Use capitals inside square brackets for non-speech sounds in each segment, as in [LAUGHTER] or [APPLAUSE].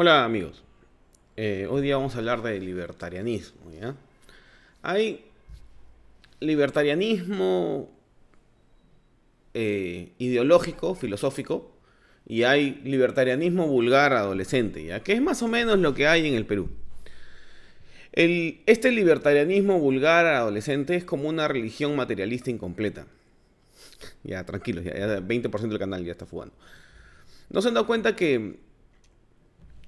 Hola amigos, Eh, hoy día vamos a hablar de libertarianismo. Hay libertarianismo eh, ideológico, filosófico, y hay libertarianismo vulgar adolescente, ¿ya? que es más o menos lo que hay en el Perú. Este libertarianismo vulgar adolescente es como una religión materialista incompleta. Ya, tranquilos, ya, ya 20% del canal ya está fugando. ¿No se han dado cuenta que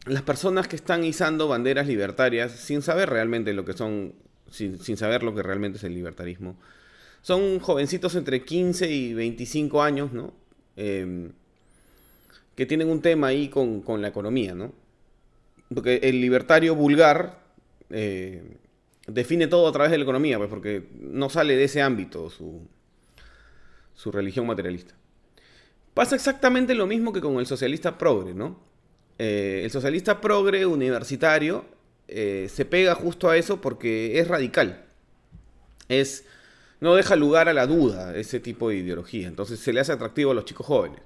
las personas que están izando banderas libertarias sin saber realmente lo que son, sin, sin saber lo que realmente es el libertarismo, son jovencitos entre 15 y 25 años, ¿no? Em, que tienen un tema ahí con, con la economía, ¿no? Porque el libertario vulgar eh, define todo a través de la economía, pues porque no sale de ese ámbito su, su religión materialista. Pasa exactamente lo mismo que con el socialista progre, ¿no? Eh, el socialista progre universitario eh, se pega justo a eso porque es radical. Es, no deja lugar a la duda ese tipo de ideología. Entonces se le hace atractivo a los chicos jóvenes.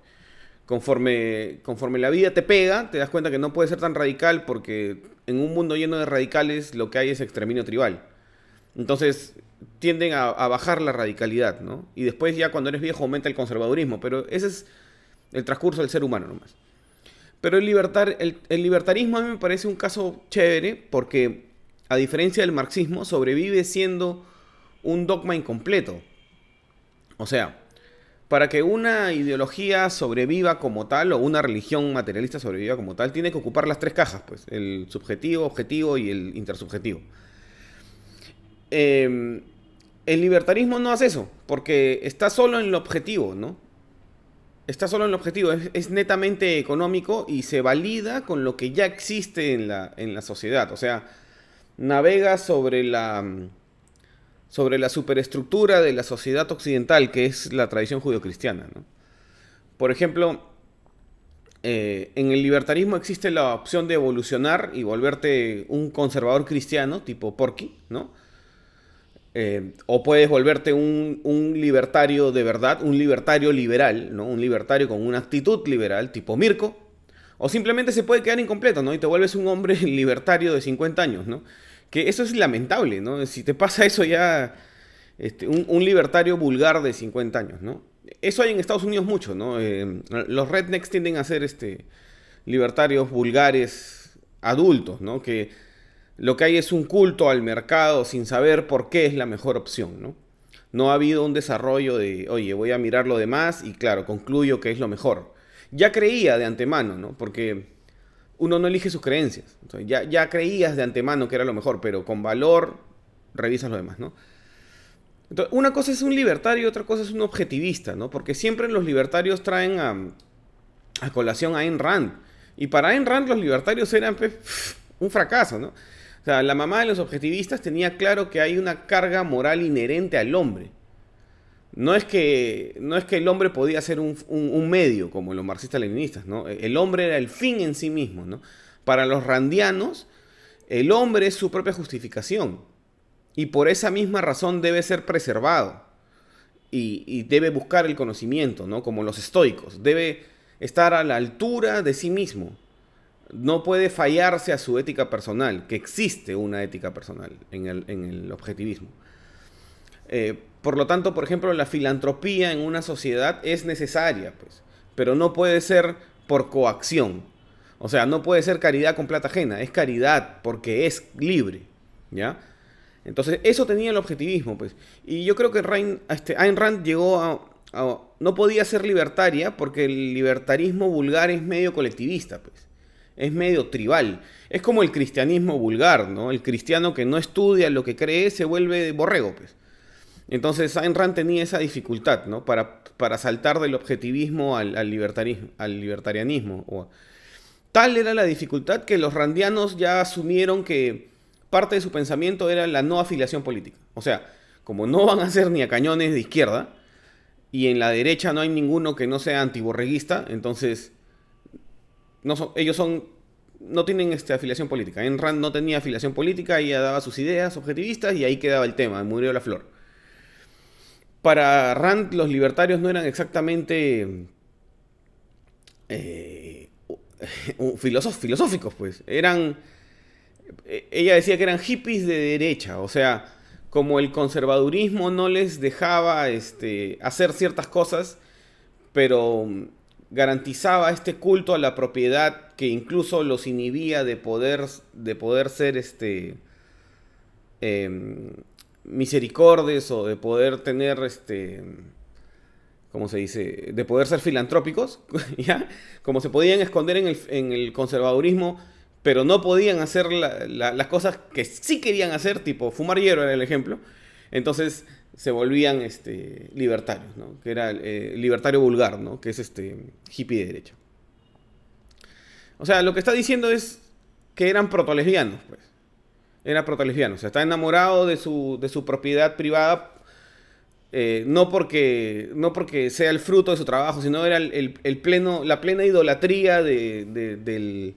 Conforme, conforme la vida te pega, te das cuenta que no puede ser tan radical porque en un mundo lleno de radicales lo que hay es exterminio tribal. Entonces tienden a, a bajar la radicalidad, ¿no? Y después ya cuando eres viejo aumenta el conservadurismo, pero ese es el transcurso del ser humano nomás. Pero el, libertar, el, libertarismo a mí me parece un caso chévere porque, a diferencia del marxismo, sobrevive siendo un dogma incompleto. O sea, para que una ideología sobreviva como tal, o una religión materialista sobreviva como tal, tiene que ocupar las tres cajas, pues, el subjetivo, objetivo y el intersubjetivo. Eh, el libertarismo no hace eso, porque está solo en el objetivo, ¿no? Está solo en el objetivo, es, netamente económico y se valida con lo que ya existe en la, en la sociedad. O sea, navega sobre la, sobre la superestructura de la sociedad occidental, que es la tradición judio-cristiana. Por ejemplo, eh, en el libertarismo existe la opción de evolucionar y volverte un conservador cristiano, tipo Porky, ¿no? Eh, o puedes volverte un, libertario de verdad, un libertario liberal, ¿no? Un libertario con una actitud liberal, tipo Mirko. O simplemente se puede quedar incompleto, ¿no? Y te vuelves un hombre [LAUGHS] libertario de 50 años, ¿no? Que eso es lamentable, ¿no? Si te pasa eso ya, este, un, un libertario vulgar de 50 años, ¿no? Eso hay en Estados Unidos mucho, ¿no? Eh, los rednecks tienden a ser este, libertarios vulgares adultos, ¿no? Que lo que hay es un culto al mercado sin saber por qué es la mejor opción, ¿no? No ha habido un desarrollo de, oye, voy a mirar lo demás y claro, concluyo que es lo mejor. Ya creía de antemano, ¿no? Porque uno no elige sus creencias. Ya, ya creías de antemano que era lo mejor, pero con valor revisas lo demás, ¿no? Una cosa es un libertario y otra cosa es un objetivista, ¿no? Porque siempre los libertarios traen a, a colación a Ayn Rand. Y para Ayn Rand los libertarios eran pues, un fracaso, ¿no? O sea, la mamá de los objetivistas tenía claro que hay una carga moral inherente al hombre. No es que, no es que el hombre podía ser un, un- medio, como los marxistas-leninistas, ¿no? El hombre era el fin en sí mismo, ¿no? Para los randianos, el hombre es su propia justificación. Y por esa misma razón debe ser preservado. Y, y debe buscar el conocimiento, ¿no? Como los estoicos. Debe estar a la altura de sí mismo no puede fallarse a su ética personal, que existe una ética personal en el, en el objetivismo. Eh, por lo tanto, por ejemplo, la filantropía en una sociedad es necesaria, pues, pero no puede ser por coacción. O sea, no puede ser caridad con plata ajena, es caridad porque es libre, ¿ya? Entonces, eso tenía el objetivismo, pues. Y yo creo que Rein- este, Ayn Rand llegó a, a- No podía ser libertaria porque el libertarismo vulgar es medio colectivista, pues es medio tribal. Es como el cristianismo vulgar, ¿no? El cristiano que no estudia lo que cree se vuelve borrego, pues. Entonces Ayn Rand tenía esa dificultad, ¿no? Para, para saltar del objetivismo al, libertarismo, al libertarianismo. Tal era la dificultad que los randianos ya asumieron que parte de su pensamiento era la no afiliación política. O sea, como no van a ser ni a cañones de izquierda, y en la derecha no hay ninguno que no sea antiborreguista, entonces no ellos son no tienen este, afiliación política. Ayn Rand no tenía afiliación política, ella daba sus ideas objetivistas y ahí quedaba el tema, murió la flor. Para Rand los libertarios no eran exactamente eh, [LAUGHS] filosóficos, pues. Eran, e, ella decía que eran hippies de derecha, o sea, como el conservadurismo no les dejaba este, hacer ciertas cosas, pero garantizaba este culto a la propiedad que incluso los inhibía de poder, de poder ser este, eh, misericordes o de poder tener este ¿cómo se dice? De poder ser filantrópicos, [LAUGHS] ¿ya? Como se podían esconder en el, conservadurismo, pero no podían hacer las cosas que sí querían hacer, tipo fumar hierro era el ejemplo. Entonces se volvían este, libertarios, ¿no? Que era eh, libertario vulgar, ¿no? Que es este hippie de derecha. O sea, lo que está diciendo es que eran protolesbianos, pues. Era protolesbiano. O sea, está enamorado de su, de su propiedad privada eh, no, porque, no porque sea el fruto de su trabajo, sino era el, pleno, la plena idolatría del,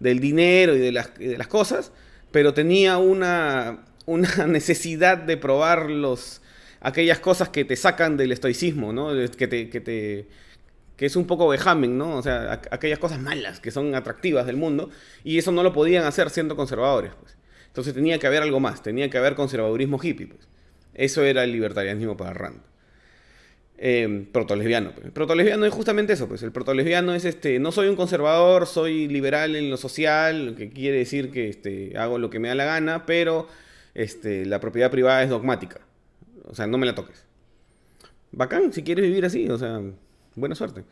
dinero y de, las, cosas, pero tenía una, una [LAUGHS] necesidad de probar los, aquellas cosas que te sacan del estoicismo, ¿no? que, te, que, te, que es un poco vejamen, ¿no? O sea, aquellas cosas malas que son atractivas del mundo, y eso no lo podían hacer siendo conservadores. Pues. Entonces tenía que haber algo más, tenía que haber conservadurismo hippie. Pues. Eso era el libertarianismo para Rand. Eh, protolesbiano. Pues. Protolesbiano es justamente eso, pues. El protolesbiano es este, no soy un conservador, soy liberal en lo social, lo que quiere decir que este, hago lo que me da la gana, pero este, la propiedad privada es dogmática. O sea, no me la toques. Bacán, si quieres vivir así, o sea, buena suerte.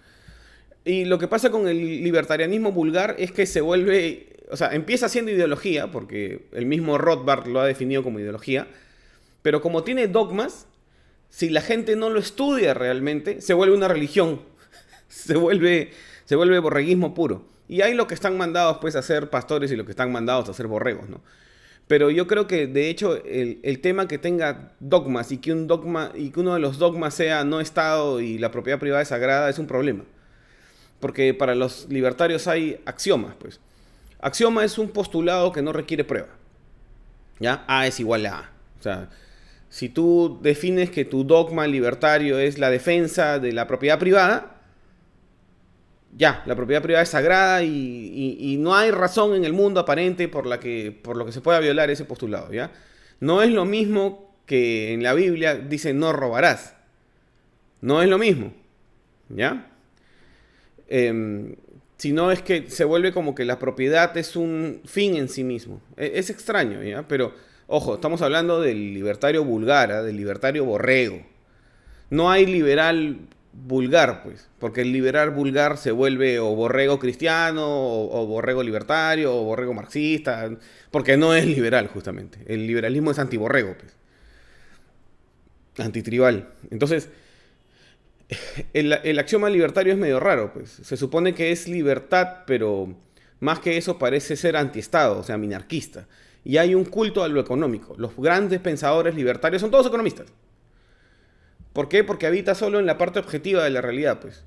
Y lo que pasa con el libertarianismo vulgar es que se vuelve, o sea, empieza siendo ideología, porque el mismo Rothbard lo ha definido como ideología, pero como tiene dogmas, si la gente no lo estudia realmente, se vuelve una religión. [LAUGHS] se vuelve, se vuelve borreguismo puro. Y hay lo que están mandados pues a ser pastores y lo que están mandados a ser borregos, ¿no? Pero yo creo que de hecho el, tema que tenga dogmas y que un dogma y que uno de los dogmas sea no Estado y la propiedad privada es sagrada es un problema. Porque para los libertarios hay axiomas, pues. Axioma es un postulado que no requiere prueba. ¿Ya? A es igual a A. O sea, si tú defines que tu dogma libertario es la defensa de la propiedad privada, ya, la propiedad privada es sagrada y, no hay razón en el mundo aparente por la que por lo que se pueda violar ese postulado, ¿ya? No es lo mismo que en la Biblia dice no robarás. No es lo mismo, ¿ya? Em, sino es que se vuelve como que la propiedad es un fin en sí mismo. Es, es extraño, ¿ya? Pero Ojo, estamos hablando del libertario vulgar, del libertario borrego. No hay liberal vulgar, pues, porque el liberal vulgar se vuelve o borrego cristiano, o, borrego libertario, o borrego marxista, porque no es liberal, justamente. El liberalismo es antiborrego, pues. Antitribal. Entonces, [LAUGHS] el, axioma libertario es medio raro, pues. Se supone que es libertad, pero más que eso parece ser antiestado, o sea, minarquista y hay un culto a lo económico. Los grandes pensadores libertarios son todos economistas. ¿Por qué? Porque habita solo en la parte objetiva de la realidad, pues.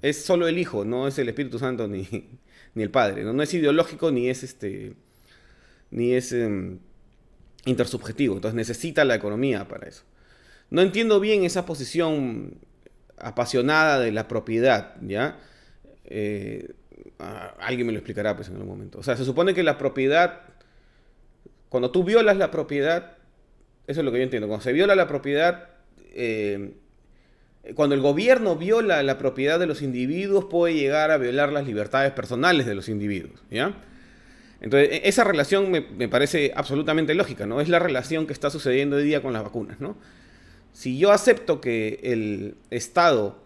Es solo el Hijo, no es el Espíritu Santo ni, [LAUGHS] ni el Padre. ¿no? es ideológico ni es este. ni es em, intersubjetivo. Entonces necesita la economía para eso. No entiendo bien esa posición apasionada de la propiedad, ¿ya? Eh, alguien me lo explicará pues en algún momento. O sea, se supone que la propiedad cuando tú violas la propiedad, eso es lo que yo entiendo, cuando se viola la propiedad, eh, cuando el gobierno viola la propiedad de los individuos, puede llegar a violar las libertades personales de los individuos, ¿ya? Entonces, e, esa relación me, parece absolutamente lógica, ¿no? Es la relación que está sucediendo hoy día con las vacunas, ¿no? Si yo acepto que el Estado,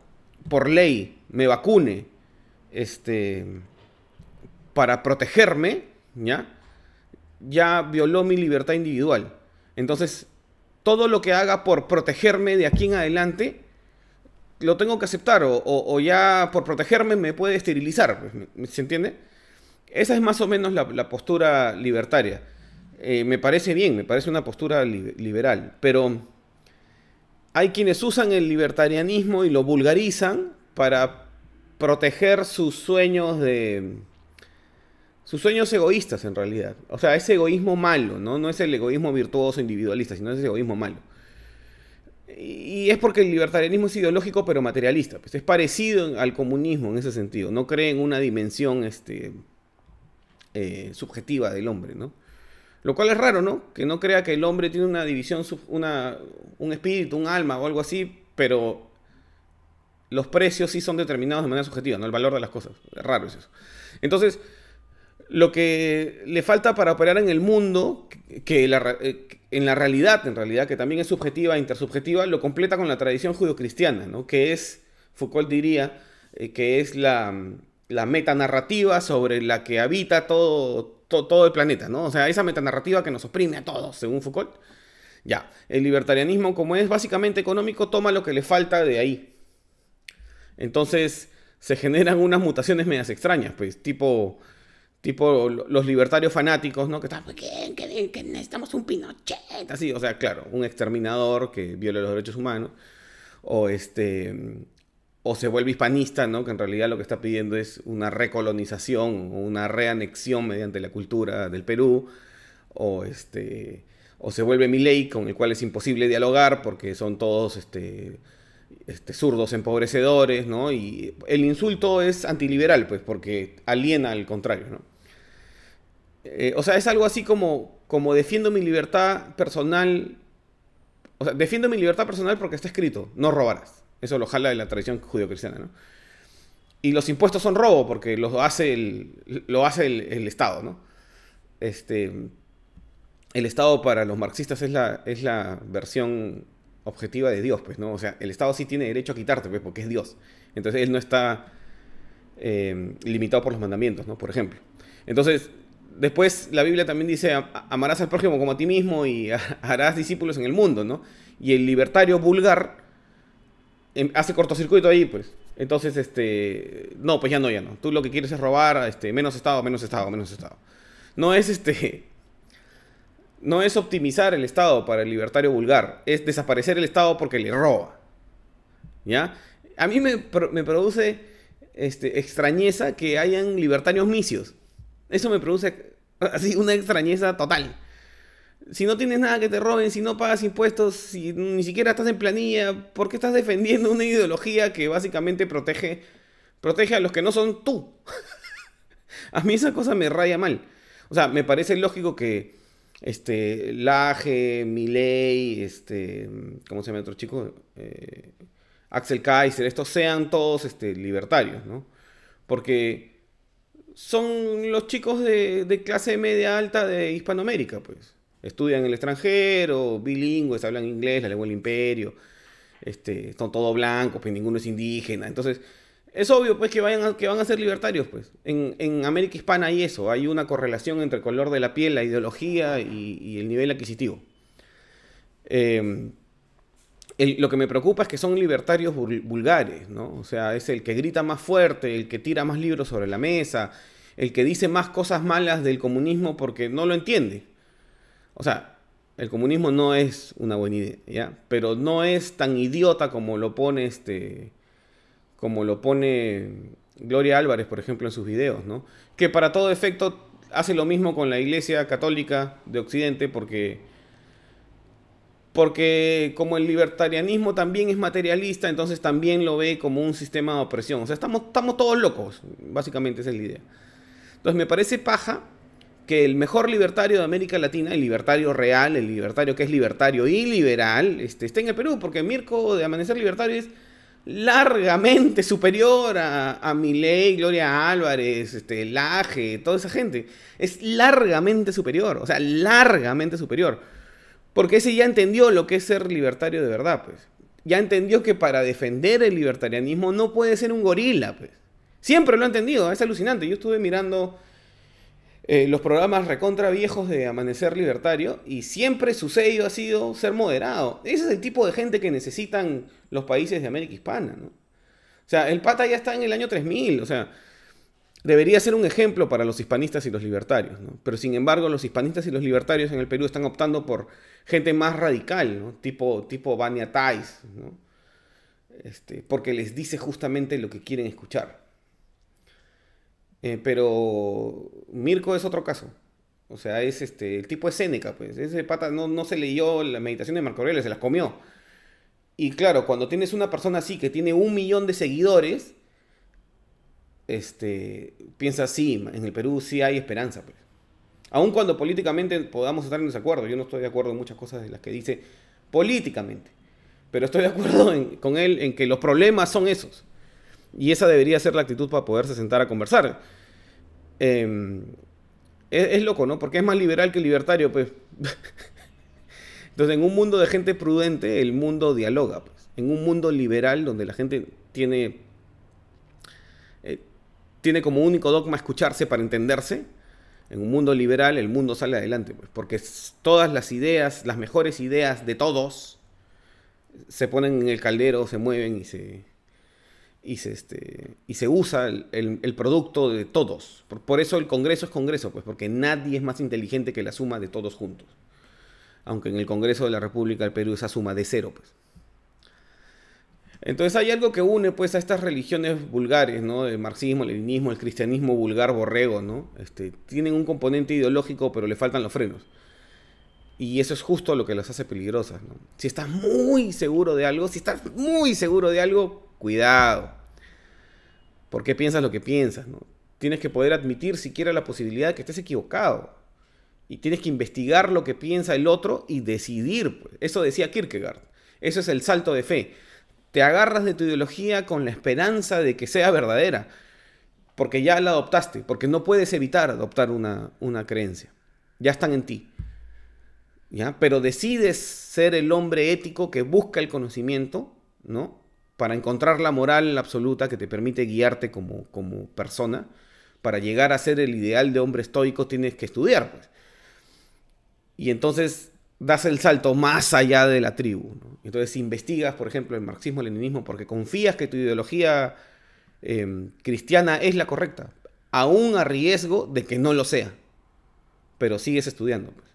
por ley, me vacune este, para protegerme, ¿ya? ya violó mi libertad individual. Entonces, todo lo que haga por protegerme de aquí en adelante, lo tengo que aceptar. O, ya por protegerme me puede esterilizar. Pues, ¿Se entiende? Esa es más o menos la, postura libertaria. Eh, me parece bien, me parece una postura liberal. Pero hay quienes usan el libertarianismo y lo vulgarizan para proteger sus sueños de, sus sueños egoístas en realidad. O sea, ese egoísmo malo, ¿no? No es el egoísmo virtuoso individualista, sino es ese egoísmo malo. Y es porque el libertarianismo es ideológico pero materialista. Pues es parecido al comunismo en ese sentido. No cree en una dimensión este, eh, subjetiva del hombre, ¿no? Lo cual es raro, ¿no? Que no crea que el hombre tiene una división, una, un espíritu, un alma o algo así, pero los precios sí son determinados de manera subjetiva, ¿no? El valor de las cosas. Raro es eso. Entonces, lo que le falta para operar en el mundo, que eh, en la realidad, en realidad, que también es subjetiva e intersubjetiva, lo completa con la tradición judio-cristiana, ¿no? que es, Foucault diría, eh, que es la, la metanarrativa sobre la que habita todo, todo, el planeta, ¿no? O sea, esa metanarrativa que nos oprime a todos, según Foucault. Ya, el libertarianismo, como es básicamente económico, toma lo que le falta de ahí. Entonces, se generan unas mutaciones medias extrañas, pues, tipo tipo los libertarios fanáticos, ¿no? Que están, que, que, necesitamos un Pinochet, así, o sea, claro, un exterminador que viole los derechos humanos, o este, o se vuelve hispanista, ¿no? Que en realidad lo que está pidiendo es una recolonización una reanexión mediante la cultura del Perú, o este, o se vuelve Milei, con el cual es imposible dialogar porque son todos, este, este, zurdos empobrecedores, ¿no? Y el insulto es antiliberal, pues, porque aliena al contrario, ¿no? Eh, o sea, es algo así como, como defiendo mi libertad personal. O sea, defiendo mi libertad personal porque está escrito, no robarás. Eso lo jala de la tradición judio-cristiana, ¿no? Y los impuestos son robo porque lo hace el, lo hace el, Estado, ¿no? Este, el Estado para los marxistas es la, es la versión objetiva de Dios, pues, ¿no? O sea, el Estado sí tiene derecho a quitarte, pues, porque es Dios. Entonces él no está eh, limitado por los mandamientos, ¿no? Por ejemplo. Entonces, Después la Biblia también dice, amarás al prójimo como a ti mismo y [LAUGHS] harás discípulos en el mundo, ¿no? Y el libertario vulgar em, hace cortocircuito ahí, pues. Entonces, este, no, pues ya no, ya no. Tú lo que quieres es robar, este, menos Estado, menos Estado, menos Estado. No es este, no es optimizar el Estado para el libertario vulgar, es desaparecer el Estado porque le roba. ¿Ya? A mí me, produce este, extrañeza que hayan libertarios misios. Eso me produce [LAUGHS] así una extrañeza total. Si no tienes nada que te roben, si no pagas impuestos, si ni siquiera estás en planilla, ¿por qué estás defendiendo una ideología que básicamente protege, protege a los que no son tú? [LAUGHS] a mí esa cosa me raya mal. O sea, me parece lógico que este, Laje, Milei, este, ¿cómo se llama otro chico? Eh, Axel Kaiser, estos sean todos este, libertarios, ¿no? Porque son los chicos de, clase media alta de Hispanoamérica, pues. Estudian en el extranjero, bilingües, hablan inglés, la lengua del imperio, este, son todos blancos, pues ninguno es indígena. Entonces, es obvio pues que, vayan que van a ser libertarios, pues. En, América Hispana hay eso, hay una correlación entre el color de la piel, la ideología y, el nivel adquisitivo. Em, lo que me preocupa es que son libertarios vulgares, ¿no? O sea, es el que grita más fuerte, el que tira más libros sobre la mesa, el que dice más cosas malas del comunismo porque no lo entiende. O sea, el comunismo no es una buena idea, ¿ya? Pero no es tan idiota como lo pone este como lo pone Gloria Álvarez, por ejemplo, en sus videos, ¿no? Que para todo efecto hace lo mismo con la Iglesia Católica de Occidente porque porque como el libertarianismo también es materialista, entonces también lo ve como un sistema de opresión. O sea, estamos, estamos todos locos, básicamente esa es la idea. Entonces me parece paja que el mejor libertario de América Latina, el libertario real, el libertario que es libertario y liberal, este, esté en el Perú, porque Mirko de Amanecer Libertario es largamente superior a, a Milei, Gloria Álvarez, este, Laje, toda esa gente. Es largamente superior, o sea, largamente superior. Porque ese ya entendió lo que es ser libertario de verdad, pues. Ya entendió que para defender el libertarianismo no puede ser un gorila, pues. Siempre lo ha entendido, es alucinante. Yo estuve mirando eh, los programas recontra viejos de Amanecer Libertario y siempre su sello ha sido ser moderado. Ese es el tipo de gente que necesitan los países de América Hispana, ¿no? O sea, el pata ya está en el año 3000, o sea, debería ser un ejemplo para los hispanistas y los libertarios, ¿no? Pero sin embargo, los hispanistas y los libertarios en el Perú están optando por gente más radical, ¿no? Tipo, tipo Bania Tais, ¿no? Este, porque les dice justamente lo que quieren escuchar. Eh, pero Mirko es otro caso. O sea, es este, el tipo es pues. Ese pata no, no se leyó la meditación de Marco Aurelio, se las comió. Y claro, cuando tienes una persona así que tiene un millón de seguidores, este, piensa sí, en el Perú sí hay esperanza. Pues. Aun cuando políticamente podamos estar en desacuerdo, yo no estoy de acuerdo en muchas cosas de las que dice políticamente, pero estoy de acuerdo con él en que los problemas son esos. Y esa debería ser la actitud para poderse sentar a conversar. Em, es, loco, ¿no? Porque es más liberal que libertario, pues. [LAUGHS] Entonces, en un mundo de gente prudente, el mundo dialoga. Pues. En un mundo liberal, donde la gente tiene, eh, tiene como único dogma escucharse para entenderse, en un mundo liberal el mundo sale adelante. Pues, porque todas las ideas, las mejores ideas de todos, se ponen en el caldero, se mueven y se, y se, este, y se usa el, producto de todos. Por, eso el Congreso es Congreso, pues porque nadie es más inteligente que la suma de todos juntos. Aunque en el Congreso de la República del Perú esa suma de cero, pues. Entonces hay algo que une pues a estas religiones vulgares, ¿no? El marxismo, el leninismo, el cristianismo vulgar borrego, ¿no? Este, tienen un componente ideológico, pero le faltan los frenos. Y eso es justo lo que las hace peligrosas. Si estás muy seguro de algo, si estás muy seguro de algo, cuidado. ¿Por qué piensas lo que piensas? Tienes que poder admitir siquiera la posibilidad de que estés equivocado. Y tienes que investigar lo que piensa el otro y decidir. Pues. Eso decía Kierkegaard. Eso es el salto de fe. Te agarras de tu ideología con la esperanza de que sea verdadera. Porque ya la adoptaste. Porque no puedes evitar adoptar una, una creencia. Ya están en ti. ¿Ya? Pero decides ser el hombre ético que busca el conocimiento, ¿no? Para encontrar la moral absoluta que te permite guiarte como, como persona, para llegar a ser el ideal de hombre estoico tienes que estudiar. Pues. Y entonces das el salto más allá de la tribu. Entonces investigas, por ejemplo, el marxismo, el leninismo, porque confías que tu ideología em, cristiana es la correcta, aún a riesgo de que no lo sea. Pero sigues estudiando. Pues.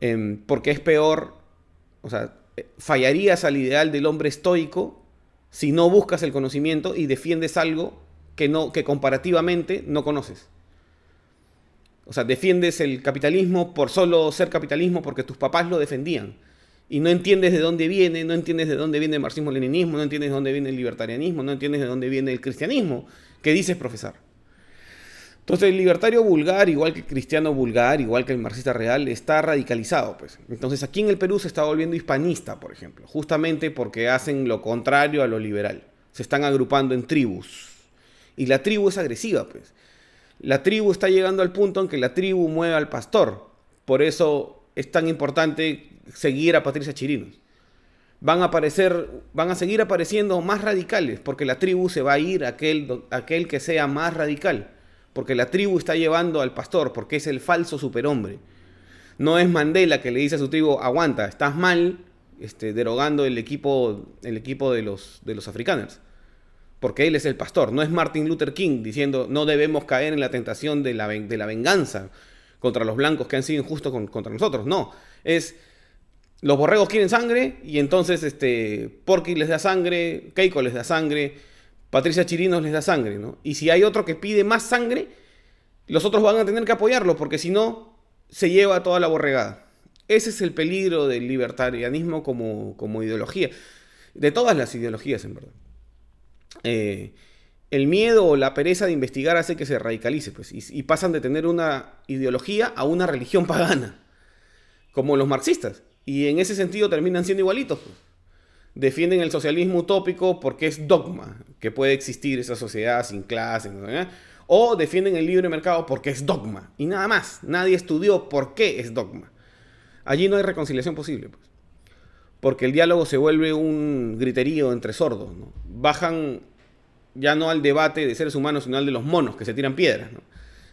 Em, porque es peor, o sea, fallarías al ideal del hombre estoico si no buscas el conocimiento y defiendes algo que, no, que comparativamente no conoces. O sea, defiendes el capitalismo por solo ser capitalismo porque tus papás lo defendían. Y no entiendes de dónde viene, no entiendes de dónde viene el marxismo-leninismo, no entiendes de dónde viene el libertarianismo, no entiendes de dónde viene el cristianismo que dices profesar. Entonces el libertario vulgar, igual que el cristiano vulgar, igual que el marxista real, está radicalizado. Pues. Entonces aquí en el Perú se está volviendo hispanista, por ejemplo, justamente porque hacen lo contrario a lo liberal. Se están agrupando en tribus. Y la tribu es agresiva, pues. La tribu está llegando al punto en que la tribu mueve al pastor. Por eso es tan importante seguir a Patricia Chirinos. Van a aparecer, van a seguir apareciendo más radicales, porque la tribu se va a ir a aquel, aquel que sea más radical porque la tribu está llevando al pastor, porque es el falso superhombre. No es Mandela que le dice a su tribu, aguanta, estás mal, este, derogando el equipo, el equipo de, los, de los africanos. Porque él es el pastor. No es Martin Luther King diciendo, no debemos caer en la tentación de la, de la venganza contra los blancos que han sido injustos contra nosotros. No, es los borregos quieren sangre y entonces este, Porky les da sangre, Keiko les da sangre, Patricia Chirinos les da sangre, ¿no? Y si hay otro que pide más sangre, los otros van a tener que apoyarlo, porque si no, se lleva toda la borregada. Ese es el peligro del libertarianismo como, como ideología, de todas las ideologías, en verdad. Eh, el miedo o la pereza de investigar hace que se radicalice, pues, y, pasan de tener una ideología a una religión pagana, como los marxistas. Y en ese sentido terminan siendo igualitos. Pues defienden el socialismo utópico porque es dogma, que puede existir esa sociedad sin clases, o defienden el libre mercado porque es dogma, y nada más, nadie estudió por qué es dogma. Allí no hay reconciliación posible, pues. porque el diálogo se vuelve un griterío entre sordos, bajan ya no al debate de seres humanos, sino al de los monos que se tiran piedras.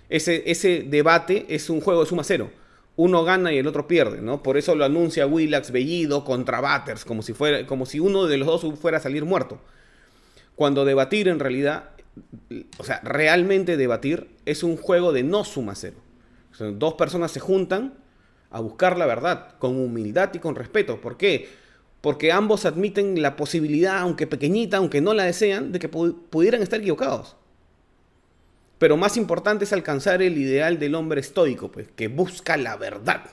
Ese, ese debate es un juego de suma cero uno gana y el otro pierde, ¿no? Por eso lo anuncia Willax Bellido contra Batters, como si, fuera, como si uno de los dos fuera a salir muerto. Cuando debatir en realidad, o sea, realmente debatir es un juego de no suma cero. dos personas se juntan a buscar la verdad con humildad y con respeto. ¿Por qué? Porque ambos admiten la posibilidad, aunque pequeñita, aunque no la desean, de que pudieran estar equivocados. Pero más importante es alcanzar el ideal del hombre estoico, pues, que busca la verdad.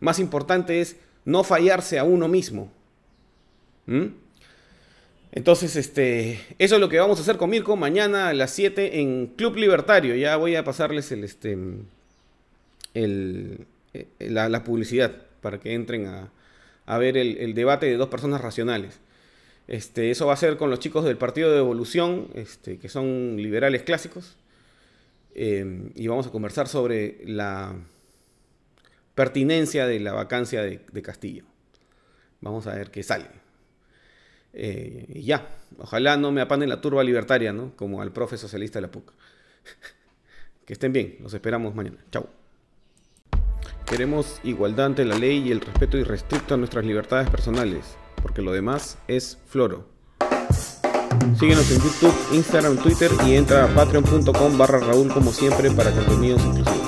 Más importante es no fallarse a uno mismo, ¿Mm? Entonces, este, eso es lo que vamos a hacer con Mirko mañana a las 7 en Club Libertario. Ya voy a pasarles el, este, el, eh, la, publicidad para que entren a, ver el, debate de dos personas racionales. Este, eso va a ser con los chicos del Partido de Evolución, este, que son liberales clásicos. Eh, y vamos a conversar sobre la pertinencia de la vacancia de, Castillo. Vamos a ver qué sale. Eh, y ya, ojalá no me apanen la turba libertaria, ¿no? Como al profe socialista de la PUC. [LAUGHS] que estén bien, los esperamos mañana. Chau. Queremos igualdad ante la ley y el respeto irrestricto a nuestras libertades personales, porque lo demás es floro. Síguenos en YouTube, Instagram, Twitter y entra a patreon.com barra Raúl como siempre para contenidos exclusivos.